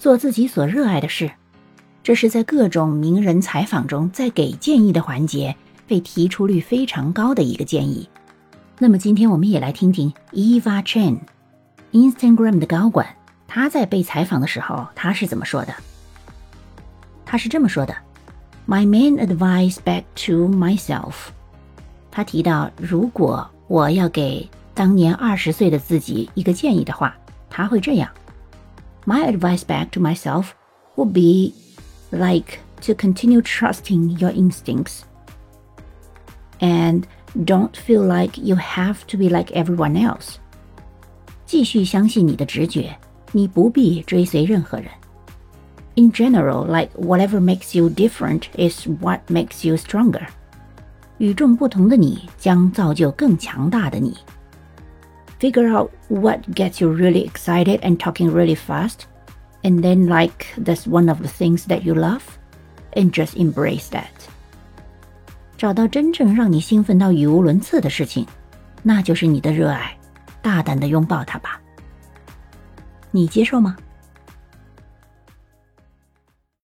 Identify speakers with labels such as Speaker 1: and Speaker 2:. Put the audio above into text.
Speaker 1: 做自己所热爱的事。这是在各种名人采访中，在给建议的环节被提出率非常高的一个建议。那么今天我们也来听听 Eva Chen，Instagram 的高管，他在被采访的时候，他是怎么说的？他是这么说的：“My main advice back to myself。”他提到，如果我要给当年二十岁的自己一个建议的话，他会这样 ：“My advice back to myself would be like to continue trusting your instincts and don't feel like you have to be like everyone else. 继续相信你的直觉，你不必追随任何人。In general, like whatever makes you different is what makes you stronger. 与众不同的你将造就更强大的你。 Figure out what gets you really excited and talking really fast, and then like that's one of the things that you love, and just embrace that. 找到真正让你兴奋到语无伦次的事情，那就是你的热爱，大胆的拥抱它吧。你接受吗？